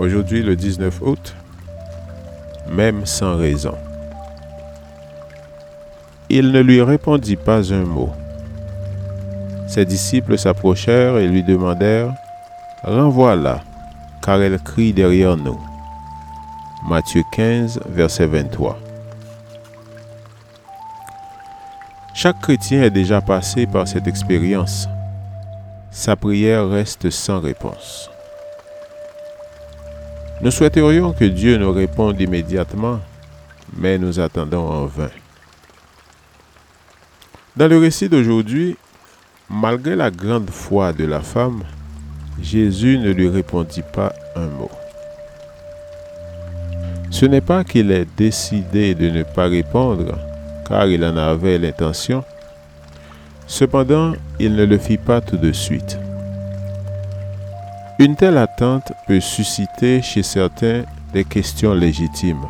Aujourd'hui, le 19 août, même sans raison. Il ne lui répondit pas un mot. Ses disciples s'approchèrent et lui demandèrent, Renvoie-la, car elle crie derrière nous. Matthieu 15, verset 23. Chaque chrétien est déjà passé par cette expérience. Sa prière reste sans réponse. Nous souhaiterions que Dieu nous réponde immédiatement, mais nous attendons en vain. Dans le récit d'aujourd'hui, malgré la grande foi de la femme, Jésus ne lui répondit pas un mot. Ce n'est pas qu'il ait décidé de ne pas répondre, car il en avait l'intention. Cependant, il ne le fit pas tout de suite. Une telle attente peut susciter chez certains des questions légitimes.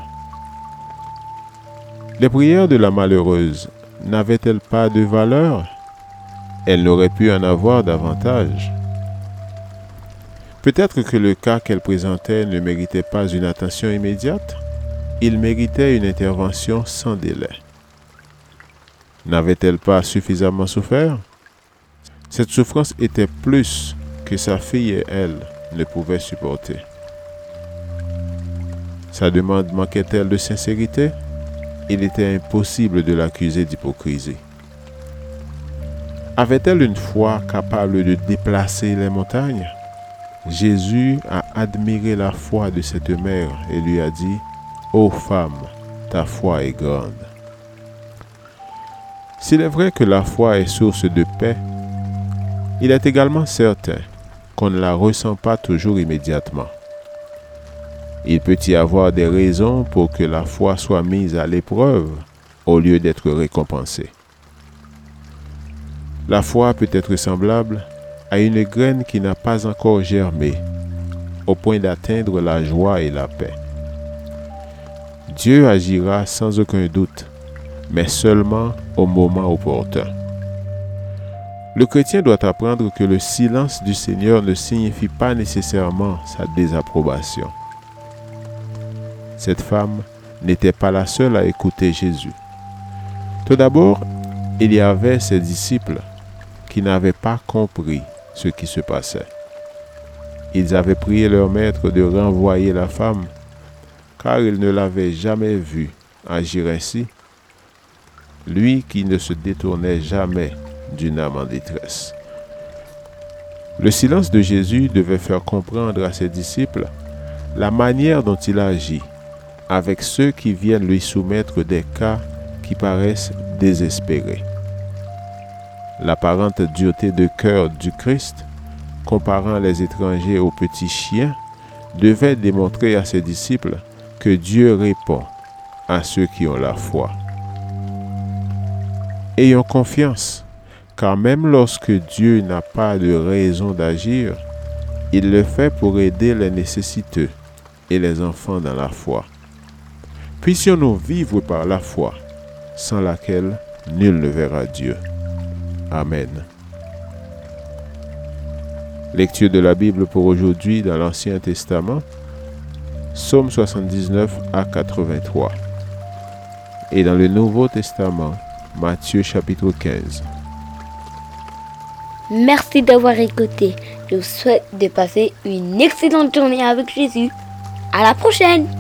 Les prières de la malheureuse n'avaient-elles pas de valeur? Elle n'aurait pu en avoir davantage. Peut-être que le cas qu'elle présentait ne méritait pas une attention immédiate, il méritait une intervention sans délai. N'avait-elle pas suffisamment souffert? Cette souffrance était plus sa fille et elle ne pouvaient supporter. Sa demande manquait-elle de sincérité? Il était impossible de l'accuser d'hypocrisie. Avait-elle une foi capable de déplacer les montagnes? Jésus a admiré la foi de cette mère et lui a dit, Ô femme, ta foi est grande. S'il est vrai que la foi est source de paix, il est également certain qu'on ne la ressent pas toujours immédiatement. Il peut y avoir des raisons pour que la foi soit mise à l'épreuve au lieu d'être récompensée. La foi peut être semblable à une graine qui n'a pas encore germé, au point d'atteindre la joie et la paix. Dieu agira sans aucun doute, mais seulement au moment opportun. Le chrétien doit apprendre que le silence du Seigneur ne signifie pas nécessairement sa désapprobation. Cette femme n'était pas la seule à écouter Jésus. Tout d'abord, il y avait ses disciples qui n'avaient pas compris ce qui se passait. Ils avaient prié leur maître de renvoyer la femme, car ils ne l'avaient jamais vue agir ainsi, lui qui ne se détournait jamais d'une âme en détresse. Le silence de Jésus devait faire comprendre à ses disciples la manière dont il agit avec ceux qui viennent lui soumettre des cas qui paraissent désespérés. L'apparente dureté de cœur du Christ, comparant les étrangers aux petits chiens, devait démontrer à ses disciples que Dieu répond à ceux qui ont la foi. Ayons confiance car même lorsque Dieu n'a pas de raison d'agir, il le fait pour aider les nécessiteux et les enfants dans la foi. Puissions-nous vivre par la foi, sans laquelle nul ne verra Dieu. Amen. Lecture de la Bible pour aujourd'hui dans l'Ancien Testament, Psaume 79 à 83. Et dans le Nouveau Testament, Matthieu chapitre 15. Merci d'avoir écouté. Je vous souhaite de passer une excellente journée avec Jésus. À la prochaine!